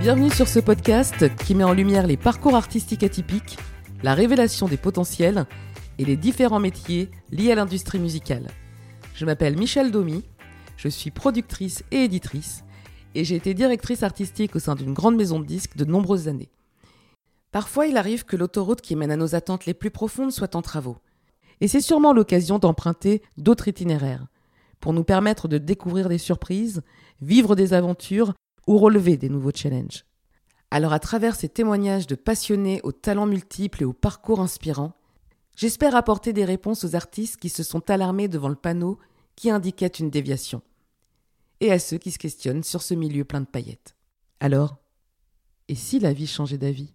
Bienvenue sur ce podcast qui met en lumière les parcours artistiques atypiques, la révélation des potentiels et les différents métiers liés à l'industrie musicale. Je m'appelle Michel Domy, je suis productrice et éditrice et j'ai été directrice artistique au sein d'une grande maison de disques de nombreuses années. Parfois, il arrive que l'autoroute qui mène à nos attentes les plus profondes soit en travaux. Et c'est sûrement l'occasion d'emprunter d'autres itinéraires pour nous permettre de découvrir des surprises, vivre des aventures ou relever des nouveaux challenges. Alors à travers ces témoignages de passionnés aux talents multiples et aux parcours inspirants, j'espère apporter des réponses aux artistes qui se sont alarmés devant le panneau qui indiquait une déviation, et à ceux qui se questionnent sur ce milieu plein de paillettes. Alors, et si la vie changeait d'avis?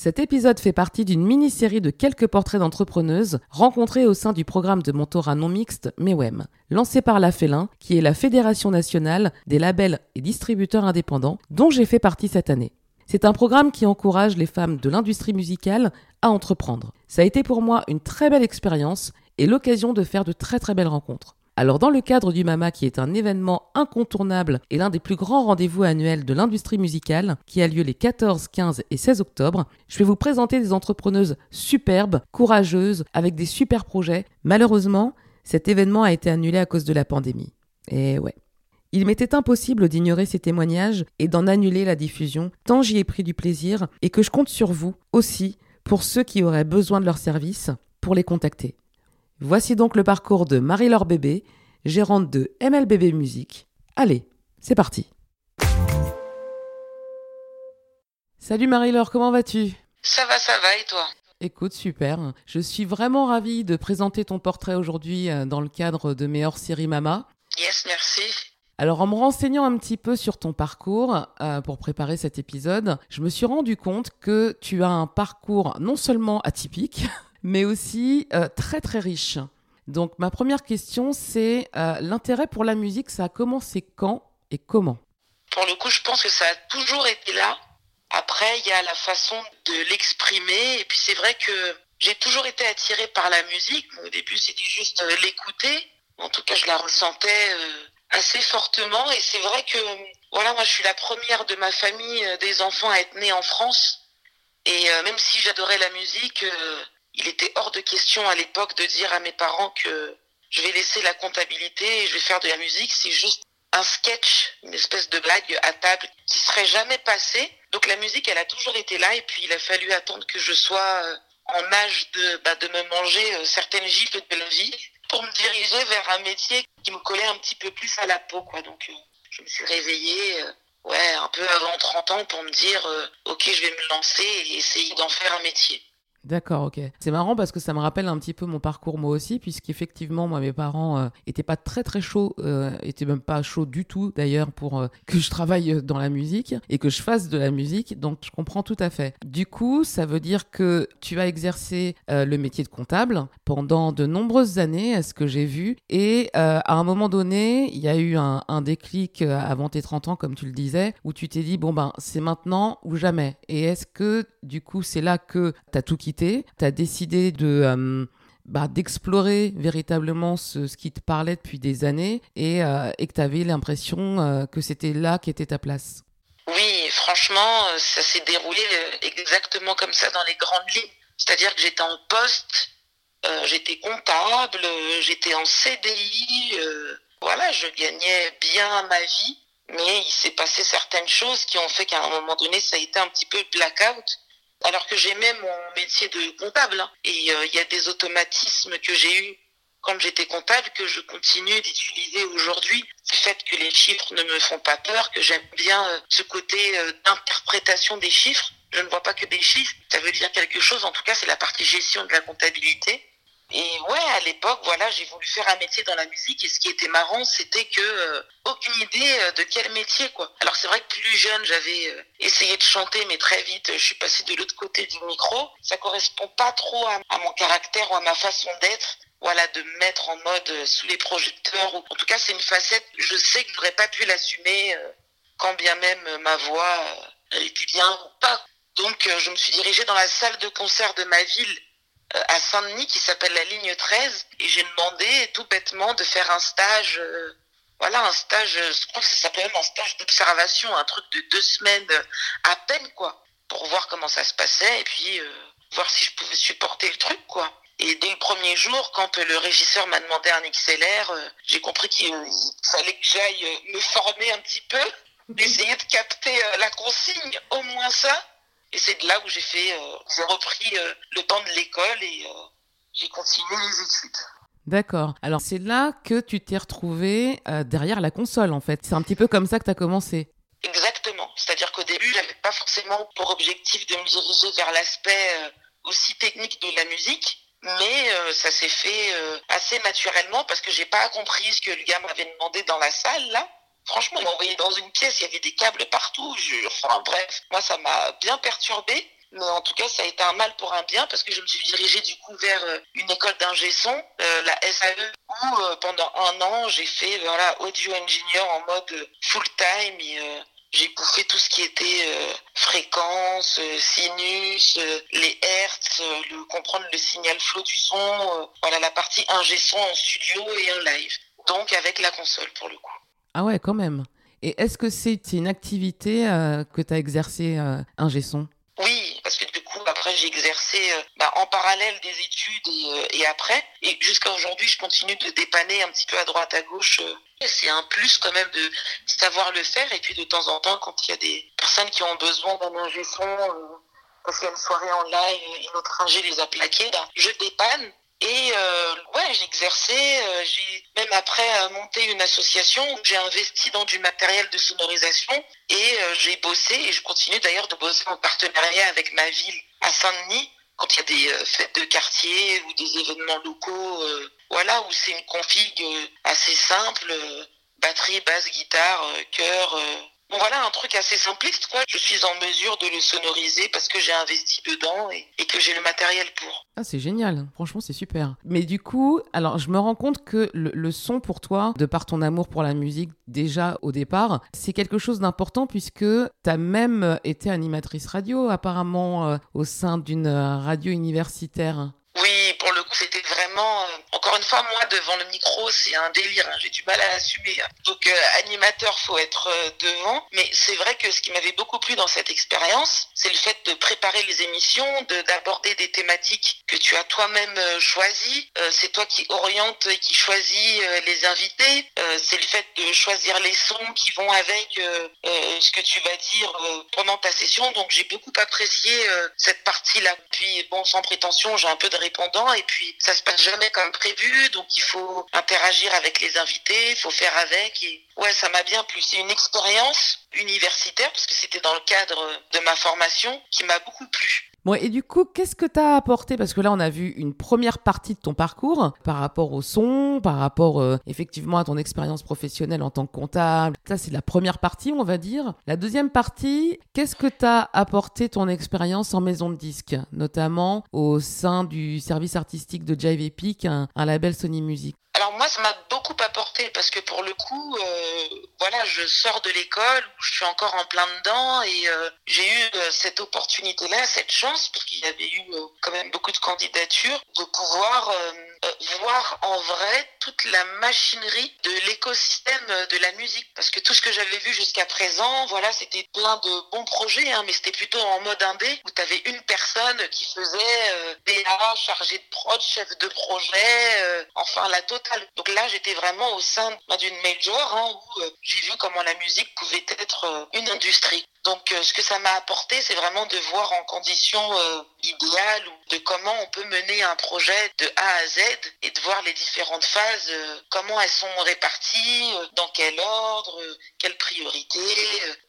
Cet épisode fait partie d'une mini-série de quelques portraits d'entrepreneuses rencontrées au sein du programme de mentorat non mixte MEWEM, lancé par la Félin, qui est la Fédération nationale des labels et distributeurs indépendants, dont j'ai fait partie cette année. C'est un programme qui encourage les femmes de l'industrie musicale à entreprendre. Ça a été pour moi une très belle expérience et l'occasion de faire de très très belles rencontres. Alors dans le cadre du MAMA qui est un événement incontournable et l'un des plus grands rendez-vous annuels de l'industrie musicale qui a lieu les 14, 15 et 16 octobre, je vais vous présenter des entrepreneuses superbes, courageuses, avec des super projets. Malheureusement, cet événement a été annulé à cause de la pandémie. Et ouais. Il m'était impossible d'ignorer ces témoignages et d'en annuler la diffusion, tant j'y ai pris du plaisir et que je compte sur vous aussi pour ceux qui auraient besoin de leurs services pour les contacter. Voici donc le parcours de Marie-Laure Bébé, gérante de MLBB Musique. Allez, c'est parti. Salut Marie-Laure, comment vas-tu? Ça va, ça va, et toi? Écoute, super. Je suis vraiment ravie de présenter ton portrait aujourd'hui euh, dans le cadre de mes hors-série Mama. Yes, merci. Alors en me renseignant un petit peu sur ton parcours euh, pour préparer cet épisode, je me suis rendu compte que tu as un parcours non seulement atypique, mais aussi euh, très très riche. Donc ma première question, c'est euh, l'intérêt pour la musique, ça a commencé quand et comment? Pour le coup, je pense que ça a toujours été là. Après, il y a la façon de l'exprimer. Et puis c'est vrai que j'ai toujours été attirée par la musique. au début, c'était juste euh, l'écouter. En tout cas, je la ressentais assez fortement. Et c'est vrai que, voilà, moi, je suis la première de ma famille des enfants à être née en France. Et même si j'adorais la musique, il était hors de question à l'époque de dire à mes parents que je vais laisser la comptabilité et je vais faire de la musique. C'est juste un sketch, une espèce de blague à table qui serait jamais passé. Donc la musique, elle a toujours été là et puis il a fallu attendre que je sois euh, en âge de, bah, me manger euh, certaines gifles de la vie pour me diriger vers un métier qui me collait un petit peu plus à la peau. Donc euh, je me suis réveillée ouais, un peu avant 30 ans pour me dire ok, je vais me lancer et essayer d'en faire un métier. D'accord, ok. C'est marrant parce que ça me rappelle un petit peu mon parcours moi aussi, puisqu'effectivement, moi, mes parents euh, étaient pas très très chauds, euh, étaient même pas chauds du tout d'ailleurs pour euh, que je travaille dans la musique et que je fasse de la musique, donc je comprends tout à fait. Du coup, ça veut dire que tu as exercé le métier de comptable pendant de nombreuses années, à ce que j'ai vu, et à un moment donné, il y a eu un, un déclic avant tes 30 ans, comme tu le disais, où tu t'es dit, bon ben, c'est maintenant ou jamais. Et est-ce que, du coup, c'est là que tu as tout quitté tu as décidé de... Euh, bah, d'explorer véritablement ce, qui te parlait depuis des années et, euh, que tu avais l'impression euh, que c'était là qu'était ta place. Oui, franchement, ça s'est déroulé exactement comme ça dans les grandes lignes. C'est-à-dire que j'étais en poste, j'étais comptable, j'étais en CDI, voilà, je gagnais bien ma vie, mais il s'est passé certaines choses qui ont fait qu'à un moment donné, ça a été un petit peu blackout alors que j'aimais mon métier de comptable. Hein. Et euh, il y a des automatismes que j'ai eus quand j'étais comptable que je continue d'utiliser aujourd'hui. Le fait que les chiffres ne me font pas peur, que j'aime bien euh, ce côté euh, d'interprétation des chiffres. Je ne vois pas que des chiffres, ça veut dire quelque chose. En tout cas, c'est la partie gestion de la comptabilité. Et ouais, à l'époque, voilà, j'ai voulu faire un métier dans la musique et ce qui était marrant, c'était que euh, aucune idée euh, de quel métier quoi. Alors c'est vrai que plus jeune, j'avais euh, essayé de chanter, mais très vite, je suis passée de l'autre côté du micro. Ça correspond pas trop à, mon caractère ou à ma façon d'être. Voilà, de me mettre en mode sous les projecteurs. Ou, en tout cas, c'est une facette. Je sais que j'aurais pas pu l'assumer, quand bien même ma voix elle était bien ou pas. Donc, je me suis dirigée dans la salle de concert de ma ville euh, à Saint-Denis qui s'appelle la ligne 13 et j'ai demandé tout bêtement de faire un stage euh, voilà un stage, je crois que ça s'appelait même un stage d'observation, un truc de deux semaines à peine quoi, pour voir comment ça se passait et puis voir si je pouvais supporter le truc quoi. Et dès le premier jour, quand le régisseur m'a demandé un XLR, j'ai compris qu'il fallait que j'aille me former un petit peu, essayer de capter la consigne, au moins ça. Et c'est de là où j'ai fait, j'ai repris le temps de l'école et j'ai continué les études. D'accord. Alors c'est là que tu t'es retrouvé euh, derrière la console en fait. C'est un petit peu comme ça que tu as commencé. Exactement. C'est-à-dire qu'au début, j'avais pas forcément pour objectif de me diriger vers l'aspect euh, aussi technique de la musique, mais euh, ça s'est fait assez naturellement parce que j'ai pas compris ce que le gars m'avait demandé dans la salle là. Franchement, il m'a envoyé dans une pièce, il y avait des câbles partout. Enfin bref, moi ça m'a bien perturbé. Mais en tout cas, ça a été un mal pour un bien parce que je me suis dirigée du coup vers euh, une école d'ingé son, euh, la SAE, où euh, pendant un an, j'ai fait voilà, audio engineer en mode full time et j'ai bouffé tout ce qui était fréquence, sinus, les hertz, le, comprendre le signal flow du son, voilà la partie ingé son en studio et en live. Donc avec la console pour le coup. Ah ouais, quand même. Et est-ce que c'est une activité que tu as exercée ingé son? Oui, parce que du coup, après, j'ai exercé euh, bah, en parallèle des études et, euh, et après. Et jusqu'à aujourd'hui, je continue de dépanner un petit peu à droite, à gauche. Euh. C'est un plus quand même de savoir le faire. Et puis de temps en temps, quand il y a des personnes qui ont besoin d'un ingé son, parce qu'il y a une soirée en live et notre ingé les a plaqués, bah, je dépanne. Et euh, ouais, j'ai exercé, euh, j'ai même après euh, monté une association où j'ai investi dans du matériel de sonorisation et euh, j'ai bossé et je continue d'ailleurs de bosser en partenariat avec ma ville à Saint-Denis quand il y a des fêtes de quartier ou des événements locaux, voilà où c'est une config assez simple, batterie, basse, guitare, chœur Bon, voilà un truc assez simpliste, quoi. Je suis en mesure de le sonoriser parce que j'ai investi dedans et, que j'ai le matériel pour. Ah, c'est génial. Franchement, c'est super. Mais du coup, alors, je me rends compte que le, son pour toi, de par ton amour pour la musique, déjà au départ, c'est quelque chose d'important puisque tu as même été animatrice radio, apparemment, euh, au sein d'une euh, radio universitaire. Oui, pour le coup, c'était vraiment, euh, encore une fois, moi, devant le micro, c'est un délire. Hein. J'ai du mal à assumer. Hein. Donc, euh, animateur, faut être euh, devant. Mais c'est vrai que ce qui m'avait beaucoup plu dans cette expérience, c'est le fait de préparer les émissions, de d'aborder des thématiques que tu as toi-même euh, choisies. c'est toi qui oriente et qui choisis les invités. c'est le fait de choisir les sons qui vont avec ce que tu vas dire pendant ta session. Donc, j'ai beaucoup apprécié cette partie-là. Puis, bon, sans prétention, j'ai un peu de répondants et puis ça se passe jamais comme prévu, donc il faut interagir avec les invités, il faut faire avec. Ouais, ça m'a bien plu. C'est une expérience universitaire parce que c'était dans le cadre de ma formation qui m'a beaucoup plu. Bon, et du coup, qu'est-ce que tu as apporté? Parce que là, on a vu une première partie de ton parcours par rapport au son, par rapport euh, effectivement à ton expérience professionnelle en tant que comptable. Ça, c'est la première partie, on va dire. La deuxième partie, qu'est-ce que tu as apporté ton expérience en maison de disque, notamment au sein du service artistique de Jive Epic, un label Sony Music alors moi, ça m'a beaucoup apporté parce que pour le coup, euh, voilà, je sors de l'école je suis encore en plein dedans et euh, j'ai eu euh, cette opportunité-là, cette chance, parce qu'il y avait eu quand même beaucoup de candidatures, de pouvoir voir en vrai la machinerie de l'écosystème de la musique. Parce que tout ce que j'avais vu jusqu'à présent, voilà, c'était plein de bons projets, hein, mais c'était plutôt en mode indé, où tu avais une personne qui faisait euh, chargé de prod, chef de projet, enfin la totale donc là, j'étais vraiment au sein d'une major hein, où euh, j'ai vu comment la musique pouvait être euh, une industrie. Donc euh, ce que ça m'a apporté, c'est vraiment de voir en conditions idéales de comment on peut mener un projet de A à Z et de voir les différentes phases, comment elles sont réparties, dans quel ordre, quelle priorité,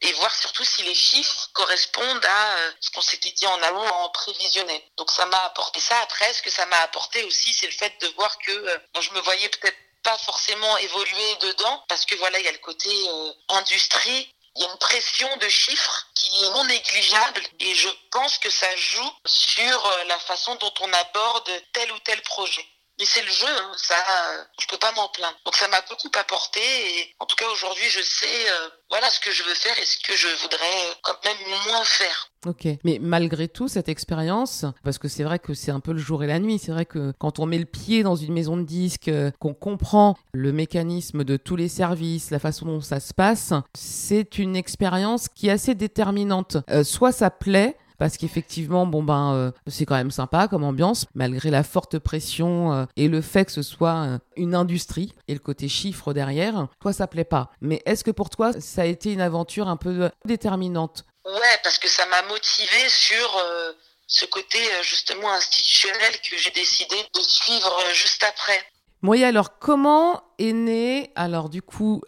et voir surtout si les chiffres correspondent à ce qu'on s'était dit en amont en prévisionnel. Donc ça m'a apporté ça. Après, ce que ça m'a apporté aussi, c'est le fait de voir que je me voyais peut-être pas forcément évoluer dedans parce que voilà il y a le côté euh, industrie il y a une pression de chiffres qui est non négligeable et je pense que ça joue sur euh, la façon dont on aborde tel ou tel projet. Mais c'est le jeu, hein, ça, je peux pas m'en plaindre. Donc ça m'a beaucoup apporté et en tout cas aujourd'hui je sais euh, voilà ce que je veux faire et ce que je voudrais quand même moins faire. Ok, mais malgré tout cette expérience, parce que c'est vrai que c'est un peu le jour et la nuit, c'est vrai que quand on met le pied dans une maison de disques, euh, qu'on comprend le mécanisme de tous les services, la façon dont ça se passe, c'est une expérience qui est assez déterminante. Euh, soit ça plaît, parce qu'effectivement, bon ben, euh, c'est quand même sympa comme ambiance, malgré la forte pression euh, et le fait que ce soit euh, une industrie et le côté chiffre derrière. Toi, ça plaît pas. Mais est-ce que pour toi, ça a été une aventure un peu déterminante? Ouais, parce que ça m'a motivé sur ce côté justement institutionnel que j'ai décidé de suivre juste après. Moya, alors comment est née alors du coup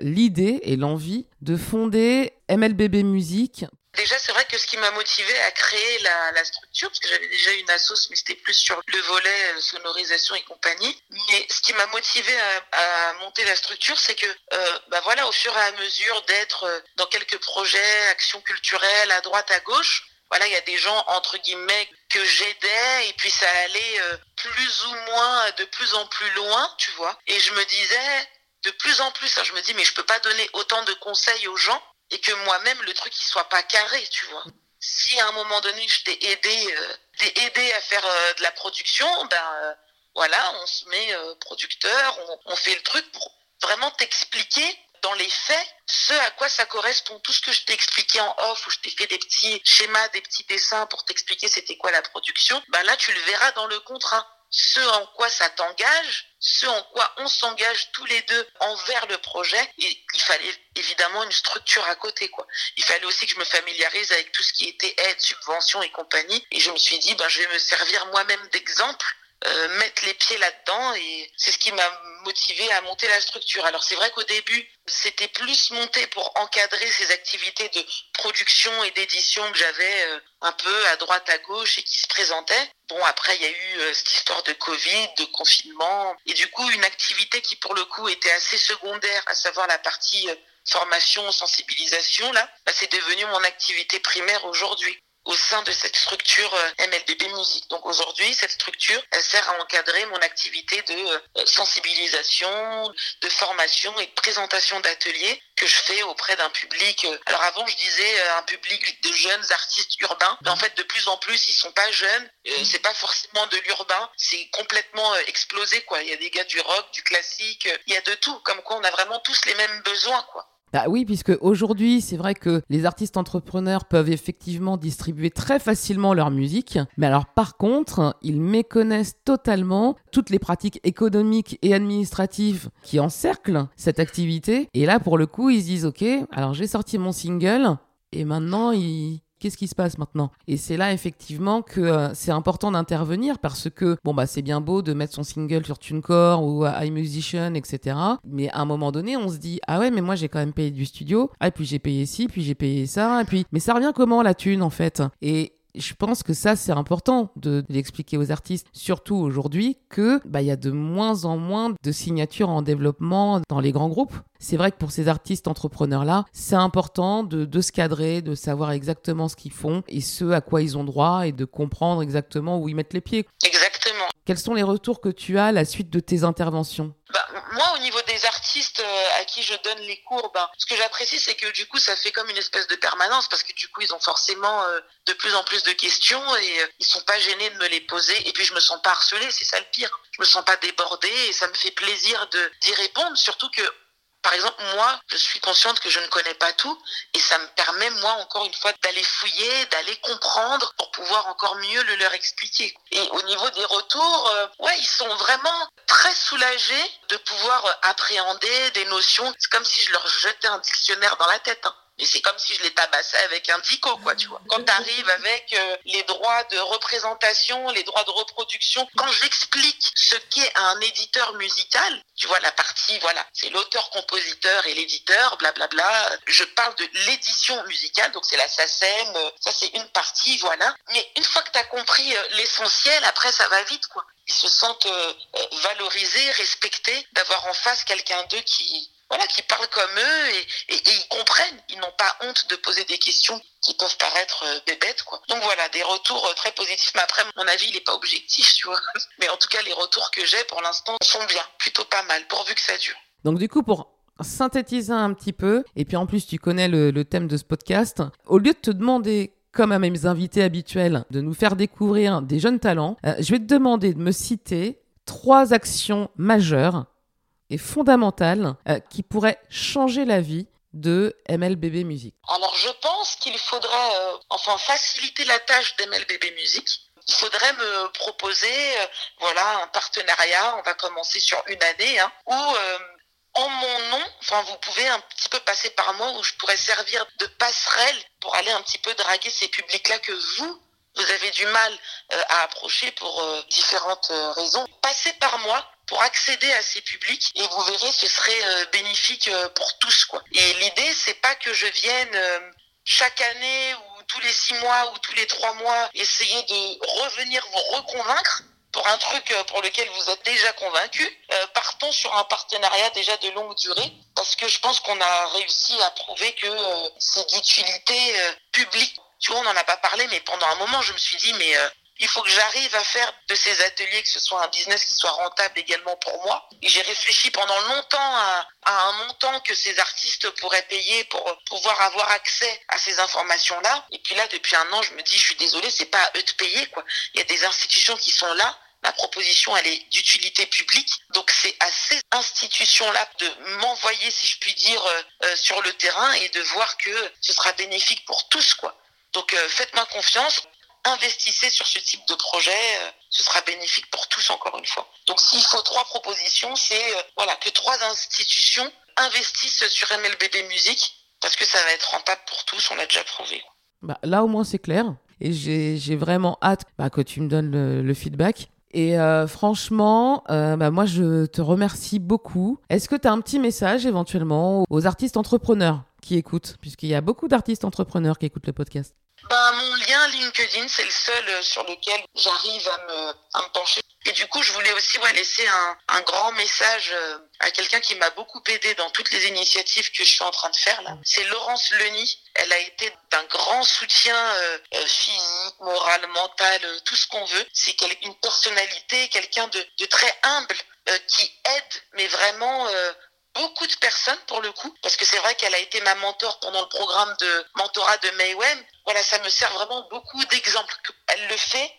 l'idée et l'envie de fonder MLBB Musique Déjà, c'est vrai que ce qui m'a motivé à créer la, structure, parce que j'avais déjà une assoce, mais c'était plus sur le volet euh, sonorisation et compagnie. Mais ce qui m'a motivé à, monter la structure, c'est que, euh, bah voilà, au fur et à mesure d'être euh, dans quelques projets, actions culturelles à droite, à gauche, voilà, il y a des gens entre guillemets que j'aidais et puis ça allait plus ou moins de plus en plus loin, tu vois. Et je me disais de plus en plus, hein, je me dis mais je peux pas donner autant de conseils aux gens et que moi-même le truc il soit pas carré, tu vois. Si à un moment donné je t'ai aidé, euh, t'ai aidé à faire euh, de la production, ben euh, voilà, on se met producteur, on, on, fait le truc pour vraiment t'expliquer dans les faits ce à quoi ça correspond. Tout ce que je t'ai expliqué en off, où je t'ai fait des petits schémas, des petits dessins pour t'expliquer c'était quoi la production, ben là tu le verras dans le contrat ce en quoi ça t'engage, ce en quoi on s'engage tous les deux envers le projet. Et il fallait évidemment une structure à côté, quoi. Il fallait aussi que je me familiarise avec tout ce qui était aide, subvention et compagnie. Et je me suis dit, ben, je vais me servir moi-même d'exemple mettre les pieds là-dedans et c'est ce qui m'a motivé à monter la structure. Alors c'est vrai qu'au début, c'était plus monté pour encadrer ces activités de production et d'édition que j'avais euh, un peu à droite à gauche et qui se présentaient. Bon après il y a eu euh, cette histoire de Covid, de confinement et du coup une activité qui pour le coup était assez secondaire, à savoir la partie formation, sensibilisation là, bah, c'est devenu mon activité primaire aujourd'hui au sein de cette structure euh, MLBB Musique. Donc aujourd'hui, cette structure, elle sert à encadrer mon activité de euh, sensibilisation, de formation et de présentation d'ateliers que je fais auprès d'un public. Euh, alors avant, je disais un public de jeunes artistes urbains, mais en fait, de plus en plus, ils sont pas jeunes. c'est pas forcément de l'urbain, c'est complètement explosé quoi. Il y a des gars du rock, du classique, il y a de tout. Comme quoi, on a vraiment tous les mêmes besoins quoi. Bah oui, puisque aujourd'hui, c'est vrai que les artistes entrepreneurs peuvent effectivement distribuer très facilement leur musique, mais alors par contre, ils méconnaissent totalement toutes les pratiques économiques et administratives qui encerclent cette activité. Et là, pour le coup, ils se disent, OK, alors j'ai sorti mon single, et maintenant, ils, Qu'est-ce qui se passe maintenant? Et c'est là effectivement que euh, c'est important d'intervenir parce que bon bah c'est bien beau de mettre son single sur TuneCore ou iMusician etc. Mais à un moment donné on se dit ah ouais mais moi j'ai quand même payé du studio. Ah et puis j'ai payé ci puis j'ai payé ça. Et puis mais ça revient comment la thune en fait Et je pense que ça, c'est important de, l'expliquer aux artistes, surtout aujourd'hui, que bah, il y a de moins en moins de signatures en développement dans les grands groupes. C'est vrai que pour ces artistes entrepreneurs-là, c'est important de, de, se cadrer, de savoir exactement ce qu'ils font et ce à quoi ils ont droit et de comprendre exactement où ils mettent les pieds. Exactement. Quels sont les retours que tu as à la suite de tes interventions? Bah, Moi, au niveau des artistes euh, à qui je donne les cours, ben, ce que j'apprécie, c'est que du coup, ça fait comme une espèce de permanence parce que du coup, ils ont forcément euh, de plus en plus de questions et euh, ils sont pas gênés de me les poser. Et puis, je me sens pas harcelée, c'est ça le pire. Je me sens pas débordée et ça me fait plaisir d'y répondre, surtout que par exemple, moi, je suis consciente que je ne connais pas tout et ça me permet, moi, encore une fois, d'aller fouiller, d'aller comprendre pour pouvoir encore mieux le leur expliquer. Et au niveau des retours, euh, ils sont vraiment très soulagés de pouvoir appréhender des notions. C'est comme si je leur jetais un dictionnaire dans la tête. Hein. Mais c'est comme si je les tabassais avec un dico, quoi, tu vois. Quand tu arrives avec euh, les droits de représentation, les droits de reproduction, quand j'explique ce qu'est un éditeur musical, tu vois, la partie, voilà, c'est l'auteur-compositeur et l'éditeur, blablabla. Je parle de l'édition musicale, donc c'est la SACEM, euh, ça c'est une partie, voilà. Mais une fois que tu as compris euh, l'essentiel, après ça va vite, quoi. Ils se sentent valorisés, respectés, d'avoir en face quelqu'un d'eux qui, voilà, qui parlent comme eux et, ils comprennent. Ils n'ont pas honte de poser des questions qui peuvent paraître euh, bébêtes, quoi. Donc voilà, des retours euh, très positifs. Mais après, mon avis, il n'est pas objectif, tu vois. Mais en tout cas, les retours que j'ai pour l'instant sont bien, plutôt pas mal, pourvu que ça dure. Donc du coup, pour synthétiser un petit peu, et puis en plus tu connais le, le thème de ce podcast, au lieu de te demander comme à mes invités habituels, de nous faire découvrir des jeunes talents, euh, je vais te demander de me citer trois actions majeures et fondamentales euh, qui pourraient changer la vie de MLBB Music Alors je pense qu'il faudrait euh, enfin faciliter la tâche d'MLBB Music. Il faudrait me proposer voilà un partenariat, on va commencer sur une année, hein, où en mon nom, enfin vous pouvez un petit peu passer par moi où je pourrais servir de passerelle pour aller un petit peu draguer ces publics-là que vous, vous avez du mal euh, à approcher pour euh, différentes euh, raisons. Passez par moi pour accéder à ces publics et vous verrez ce serait bénéfique pour tous quoi. Et l'idée c'est pas que je vienne chaque année ou tous les six mois ou tous les trois mois essayer de revenir vous reconvaincre pour un truc euh, pour lequel vous êtes déjà convaincu, euh, partons sur un partenariat déjà de longue durée, parce que je pense qu'on a réussi à prouver que euh, c'est d'utilité publique. Tu vois, on n'en a pas parlé, mais pendant un moment, je me suis dit, mais il faut que j'arrive à faire de ces ateliers que ce soit un business qui soit rentable également pour moi. J'ai réfléchi pendant longtemps à, un montant que ces artistes pourraient payer pour pouvoir avoir accès à ces informations-là. Et puis là, depuis un an, je me dis, je suis désolée, c'est pas à eux de payer, quoi. Il y a des institutions qui sont là Ma proposition, elle est d'utilité publique. Donc c'est à ces institutions-là de m'envoyer, si je puis dire, euh, euh, sur le terrain et de voir que ce sera bénéfique pour tous, quoi. Donc euh, faites-moi confiance, investissez sur ce type de projet, ce sera bénéfique pour tous encore une fois. Donc s'il faut trois propositions, c'est voilà que trois institutions investissent sur MLBB Musique parce que ça va être rentable pour tous, on l'a déjà prouvé. Bah, là au moins c'est clair et j'ai vraiment hâte bah, que tu me donnes le feedback. Et euh, franchement, euh, bah, moi, je te remercie beaucoup. Est-ce que tu as un petit message éventuellement aux artistes entrepreneurs qui écoutent, puisqu'il y a beaucoup d'artistes entrepreneurs qui écoutent le podcast ben, Mon lien LinkedIn, c'est le seul euh, sur lequel j'arrive à me, à me pencher et du coup, je voulais aussi ouais, laisser un, un grand message euh, à quelqu'un qui m'a beaucoup aidé dans toutes les initiatives que je suis en train de faire là. C'est Laurence Leny. Elle a été d'un grand soutien euh, euh, physique, moral, mental, tout ce qu'on veut. C'est une personnalité, quelqu'un de, de, très humble qui aide, mais vraiment beaucoup de personnes pour le coup, parce que c'est vrai qu'elle a été ma mentor pendant le programme de mentorat de Maywem. Voilà, ça me sert vraiment beaucoup d'exemples. Elle le fait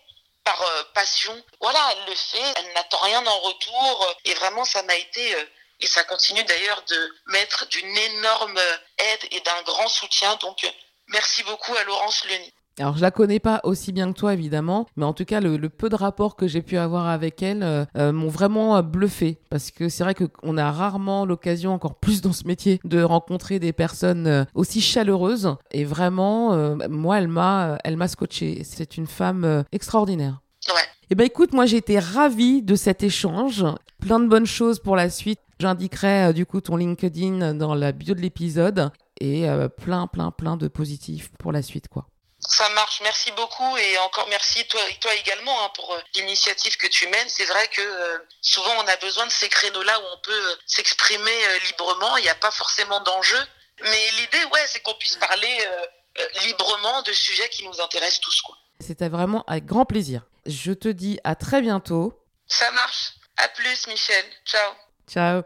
par euh, passion. Voilà, elle le fait, elle n'attend rien en retour. Et vraiment, ça m'a été, euh, et ça continue d'ailleurs de mettre d'une énorme aide et d'un grand soutien. Donc, merci beaucoup à Laurence Leni. Alors je la connais pas aussi bien que toi évidemment, mais en tout cas le, peu de rapports que j'ai pu avoir avec elle euh, m'ont vraiment bluffé parce que c'est vrai qu'on a rarement l'occasion, encore plus dans ce métier, de rencontrer des personnes aussi chaleureuses et vraiment moi elle m'a elle m'a scotché. C'est une femme extraordinaire. Ouais. Eh ben écoute, moi j'ai été ravie de cet échange. Plein de bonnes choses pour la suite. J'indiquerai euh, du coup ton LinkedIn dans la bio de l'épisode et euh, plein plein plein de positifs pour la suite quoi. Ça marche, merci beaucoup et encore merci toi, toi également hein, pour euh, l'initiative que tu mènes. C'est vrai que souvent on a besoin de ces créneaux-là où on peut s'exprimer librement, il n'y a pas forcément d'enjeu. Mais l'idée, ouais, c'est qu'on puisse parler librement de sujets qui nous intéressent tous. Quoi. C'était vraiment avec grand plaisir. Je te dis à très bientôt. Ça marche. À plus, Michel. Ciao. Ciao.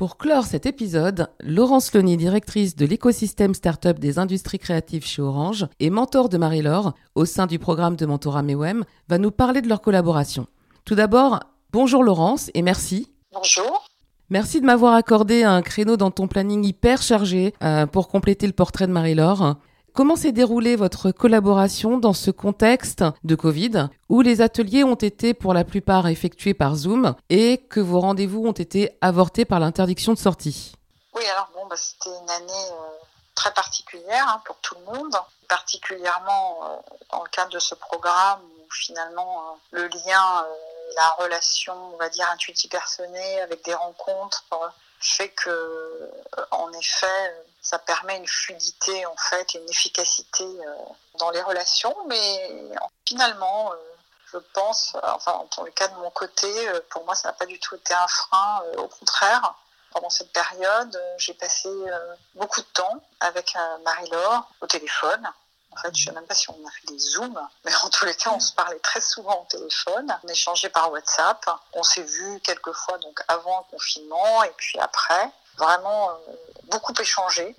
Pour clore cet épisode, Laurence Loni, directrice de l'écosystème startup des industries créatives chez Orange et mentor de Marie-Laure au sein du programme de mentorat MEWEM, va nous parler de leur collaboration. Tout d'abord, bonjour Laurence et merci. Bonjour. Merci de m'avoir accordé un créneau dans ton planning hyper chargé euh, pour compléter le portrait de Marie-Laure. Comment s'est déroulée votre collaboration dans ce contexte de Covid où les ateliers ont été pour la plupart effectués par Zoom et que vos rendez-vous ont été avortés par l'interdiction de sortie? Oui, alors bon, bah, c'était une année euh, très particulière hein, pour tout le monde, particulièrement euh, dans le cadre de ce programme où finalement euh, le lien, la relation, on va dire, intuitive personnée avec des rencontres fait que, en effet, ça permet une fluidité en fait, une efficacité euh, dans les relations. Mais finalement, euh, je pense, enfin, dans le cas de mon côté, euh, pour moi, ça n'a pas du tout été un frein. Au contraire, Pendant cette période, j'ai passé beaucoup de temps avec Marie-Laure au téléphone. En fait, je ne sais même pas si on a fait des zooms, mais en tous les cas, on se parlait très souvent au téléphone. On échangeait par WhatsApp. On s'est vu quelques fois donc avant le confinement et puis après. Vraiment beaucoup échangé.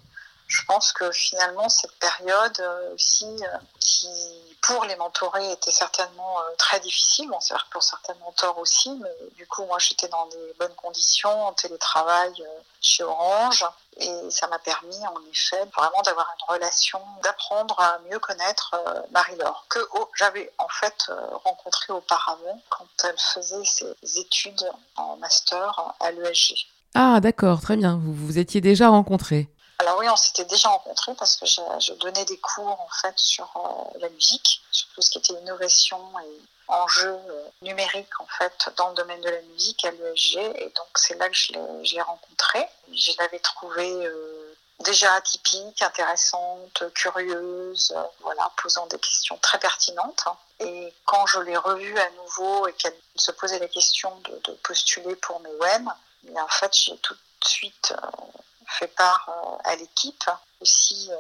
Je pense que finalement cette période euh, aussi euh, qui pour les mentorés était certainement euh, très difficile, bon c'est pour certains mentors aussi, mais du coup moi j'étais dans des bonnes conditions en télétravail chez Orange. Et ça m'a permis en effet vraiment d'avoir une relation, d'apprendre à mieux connaître Marie-Laure que oh, j'avais en fait rencontré auparavant quand elle faisait ses études en master à l'ESG. Ah d'accord, très bien, vous vous étiez déjà rencontrés. Alors oui, on s'était déjà rencontrés parce que je, donnais des cours en fait sur euh, la musique, sur tout ce qui était innovation et enjeux euh, numériques en fait dans le domaine de la musique à l'ESG et donc c'est là que je l'ai rencontrée. Je l'avais trouvée euh, déjà atypique, intéressante, curieuse, voilà, posant des questions très pertinentes. Et quand je l'ai revue à nouveau et qu'elle se posait la question de, postuler pour mes WEM, en fait j'ai tout de suite fait part euh, à l'équipe. Si euh,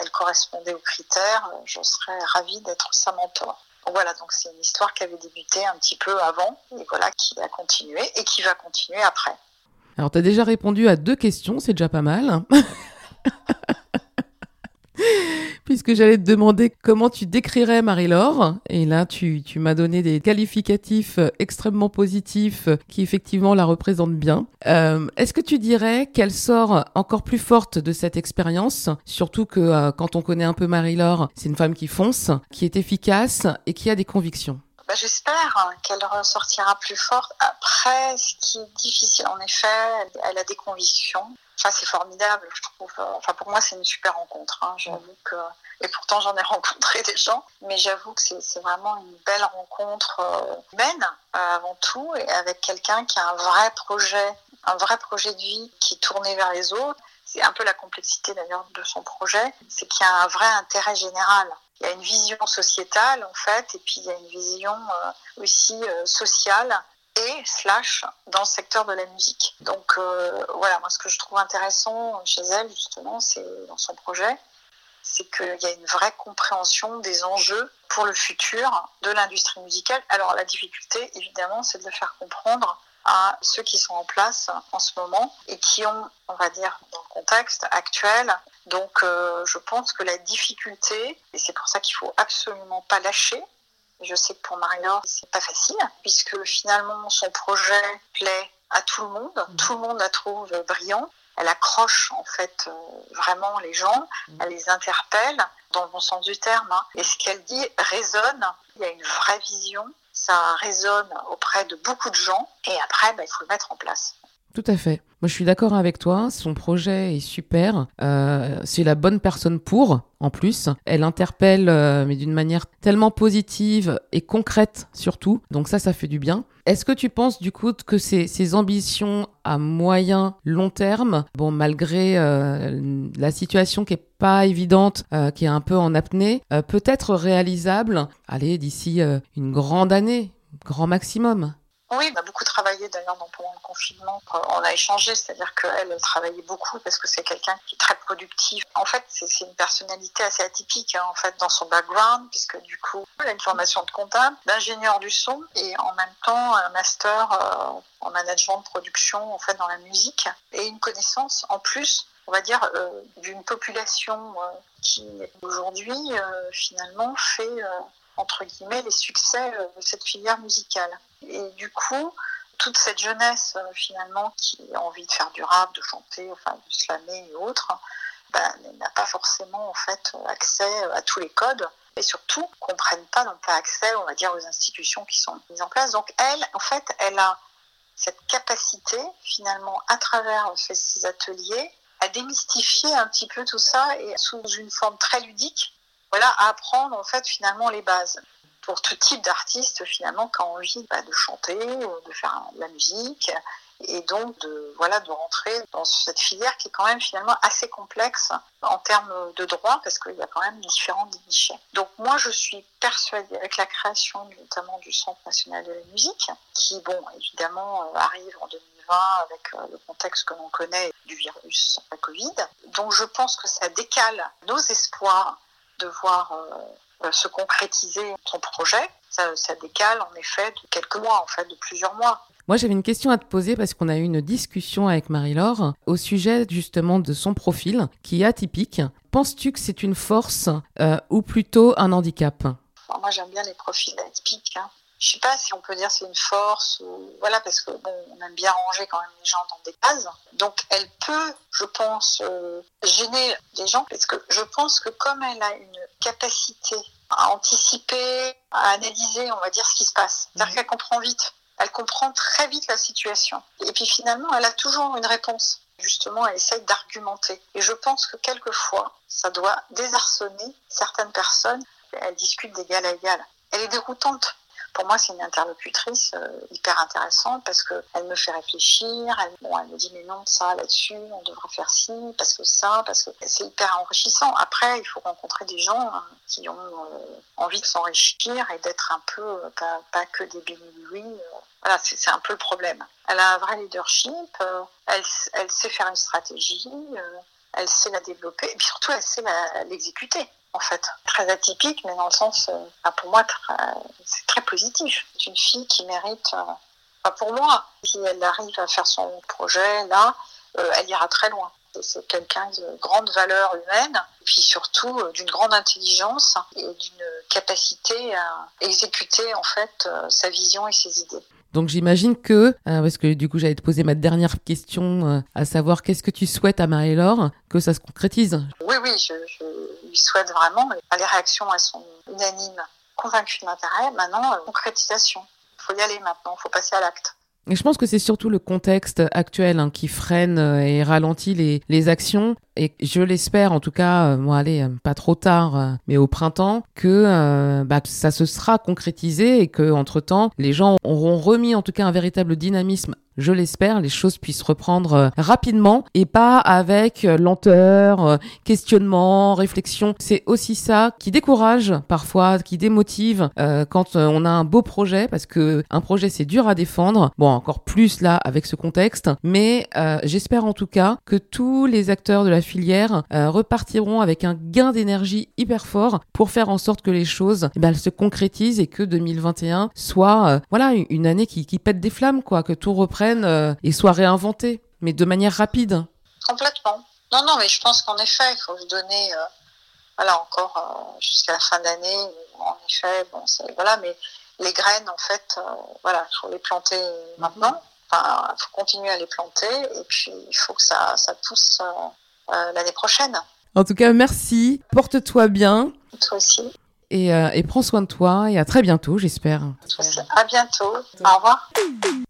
elle correspondait aux critères, euh, je serais ravie d'être sa mentor. Voilà, donc c'est une histoire qui avait débuté un petit peu avant et voilà qui a continué et qui va continuer après. Alors, tu as déjà répondu à deux questions, c'est déjà pas mal. puisque j'allais te demander comment tu décrirais Marie-Laure. Et là, tu, tu m'as donné des qualificatifs extrêmement positifs qui effectivement la représentent bien. Euh, Est-ce que tu dirais qu'elle sort encore plus forte de cette expérience? Surtout que euh, quand on connaît un peu Marie-Laure, c'est une femme qui fonce, qui est efficace et qui a des convictions. Bah, J'espère hein, qu'elle ressortira plus forte. Après, ce qui est difficile, en effet, elle a des convictions. Enfin, c'est formidable, je trouve. Enfin, pour moi, c'est une super rencontre. Hein. J'avoue que, et pourtant, j'en ai rencontré des gens, mais j'avoue que c'est vraiment une belle rencontre euh, humaine euh, avant tout, et avec quelqu'un qui a un vrai projet, un vrai projet de vie qui est tourné vers les autres. C'est un peu la complexité d'ailleurs de son projet, c'est qu'il y a un vrai intérêt général. Il y a une vision sociétale en fait, et puis il y a une vision euh, aussi sociale et slash dans le secteur de la musique. Donc euh, voilà, moi ce que je trouve intéressant chez elle justement, c'est dans son projet, c'est qu'il y a une vraie compréhension des enjeux pour le futur de l'industrie musicale. Alors la difficulté, évidemment, c'est de le faire comprendre à ceux qui sont en place en ce moment et qui ont, on va dire, dans le contexte actuel. Donc euh, je pense que la difficulté, et c'est pour ça qu'il faut absolument pas lâcher, je sais que pour Marie-Laure, c'est pas facile, puisque finalement, son projet plaît à tout le monde. Mhm. Tout le monde la trouve brillante. Elle accroche en fait euh, vraiment les gens, mhm. elle les interpelle dans le bon sens du terme. Hein. Et ce qu'elle dit résonne. Il y a une vraie vision, ça résonne auprès de beaucoup de gens. Et après, bah, il faut le mettre en place. Tout à fait. Moi, je suis d'accord avec toi. Son projet est super. Euh, c'est la bonne personne pour, en plus. Elle interpelle, euh, mais d'une manière tellement positive et concrète, surtout. Donc ça, ça fait du bien. Est-ce que tu penses, du coup, que ces, ambitions à moyen, long terme, bon, malgré euh, la situation qui est pas évidente, qui est un peu en apnée, peut être réalisable, allez, d'ici une grande année, grand maximum? Oui, on a beaucoup travaillé d'ailleurs pendant le confinement. On a échangé, c'est-à-dire qu'elle, elle travaillait beaucoup parce que c'est quelqu'un qui est très productif. En fait, c'est une personnalité assez atypique hein, en fait dans son background, puisque du coup, elle a une formation de comptable, d'ingénieur du son et en même temps un master euh, en management de production en fait dans la musique et une connaissance en plus on va dire, euh, d'une population euh, qui aujourd'hui finalement fait entre guillemets, les succès euh, de cette filière musicale. Et du coup, toute cette jeunesse, euh, finalement, qui a envie de faire du rap, de chanter, enfin, de slammer et autres, ben, n'a pas forcément, en fait, accès à tous les codes et surtout comprennent pas, n'ont pas accès, on va dire, aux institutions qui sont mises en place. Donc elle, en fait, elle a cette capacité, finalement, à travers ces ateliers, à démystifier un petit peu tout ça et sous une forme très ludique, voilà, apprendre en fait finalement les bases pour tout type d'artiste finalement qui a envie bah, de chanter, de faire de la musique et donc de voilà de rentrer dans cette filière qui est quand même finalement assez complexe en termes de droit parce qu'il y a quand même différents guichets. Donc moi je suis persuadée avec la création notamment du Centre national de la musique qui bon évidemment euh, arrive en 2020 avec le contexte que l'on connaît du virus, la Covid. Donc je pense que ça décale nos espoirs de voir se concrétiser son projet. Ça, ça, décale en effet de quelques mois, en fait, de plusieurs mois. Moi, j'avais une question à te poser parce qu'on a eu une discussion avec Marie-Laure au sujet justement de son profil qui est atypique. Penses-tu que c'est une force euh, ou plutôt un handicap? Moi, j'aime bien les profils atypiques. Hein. Je sais pas si on peut dire c'est une force ou voilà parce que bon, on aime bien ranger quand même les gens dans des cases. Donc, elle peut, je pense, euh, gêner les gens parce que je pense que comme elle a une capacité à anticiper, à analyser, on va dire ce qui se passe, c'est-à-dire mhm. qu'elle comprend vite elle comprend très vite la situation. Et puis finalement, elle a toujours une réponse. Justement, elle essaye d'argumenter. Et je pense que quelquefois, ça doit désarçonner certaines personnes. Elle discute d'égal à égal. Elle est déroutante pour moi, c'est une interlocutrice euh, hyper intéressante parce qu'elle me fait réfléchir. Elle, me dit, mais non, ça, là-dessus, on devrait faire ci, parce que ça, parce que c'est hyper enrichissant. Après, il faut rencontrer des gens hein, qui ont euh, envie de s'enrichir et d'être un peu, euh, pas, que des bénis voilà, c'est un peu le problème. Elle a un vrai leadership, elle sait faire une stratégie, elle sait la développer, et puis surtout, elle sait l'exécuter en fait. Très atypique, mais dans le sens, euh, pour moi, c'est très positif. C'est une fille qui mérite, euh, pour moi, si elle arrive à faire son projet là, euh, elle ira très loin. C'est quelqu'un de grande valeur humaine, puis surtout d'une grande intelligence et d'une capacité à exécuter en fait sa vision et ses idées. Donc j'imagine que, euh, parce que du coup j'allais te poser ma dernière question, euh, à savoir qu'est-ce que tu souhaites à Marie-Laure, que ça se concrétise? Oui, oui, je, lui souhaite vraiment. Les réactions, elles sont unanimes, convaincues de l'intérêt. Maintenant, euh, concrétisation. Il faut y aller maintenant, il faut passer à l'acte. Et je pense que c'est surtout le contexte actuel hein, qui freine et ralentit les, les actions. Et je l'espère, en tout cas, moi, allez, pas trop tard, mais au printemps, que bah, ça se sera concrétisé et que entre temps, les gens auront remis en tout cas un véritable dynamisme je l'espère, les choses puissent reprendre euh, rapidement et pas avec euh, lenteur, euh, questionnement, réflexion. C'est aussi ça qui décourage parfois, qui démotive quand on a un beau projet parce que un projet c'est dur à défendre. Bon, encore plus là avec ce contexte, mais j'espère en tout cas que tous les acteurs de la filière repartiront avec un gain d'énergie hyper fort pour faire en sorte que les choses eh ben, se concrétisent et que 2021 soit voilà une année qui, qui pète des flammes quoi, que tout reprenne euh, et soit réinventé, mais de manière rapide. Complètement. Non, non, mais je pense qu'en effet, il faut se donner, euh, voilà, encore euh, jusqu'à la fin d'année. En effet, bon, voilà, mais les graines, en fait, voilà, il faut les planter maintenant. Enfin, il faut continuer à les planter, et puis il faut que ça, ça pousse l'année prochaine. En tout cas, merci. Porte-toi bien. Toi aussi. Euh, et, prends soin de toi et à très bientôt, j'espère. À bientôt. Au revoir.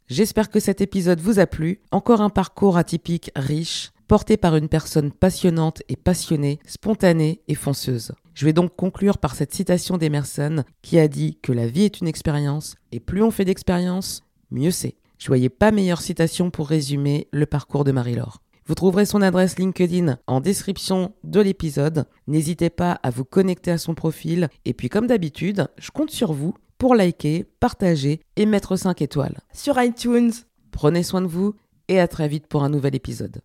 J'espère que cet épisode vous a plu. Encore un parcours atypique riche, porté par une personne passionnante et passionnée, spontanée et fonceuse. Je vais donc conclure par cette citation d'Emerson qui a dit que la vie est une expérience et plus on fait d'expérience, mieux c'est. Je voyais pas meilleure citation pour résumer le parcours de Marie-Laure. Vous trouverez son adresse LinkedIn en description de l'épisode. N'hésitez pas à vous connecter à son profil. Et puis comme d'habitude, je compte sur vous pour liker, partager et mettre 5 étoiles sur iTunes. Prenez soin de vous et à très vite pour un nouvel épisode.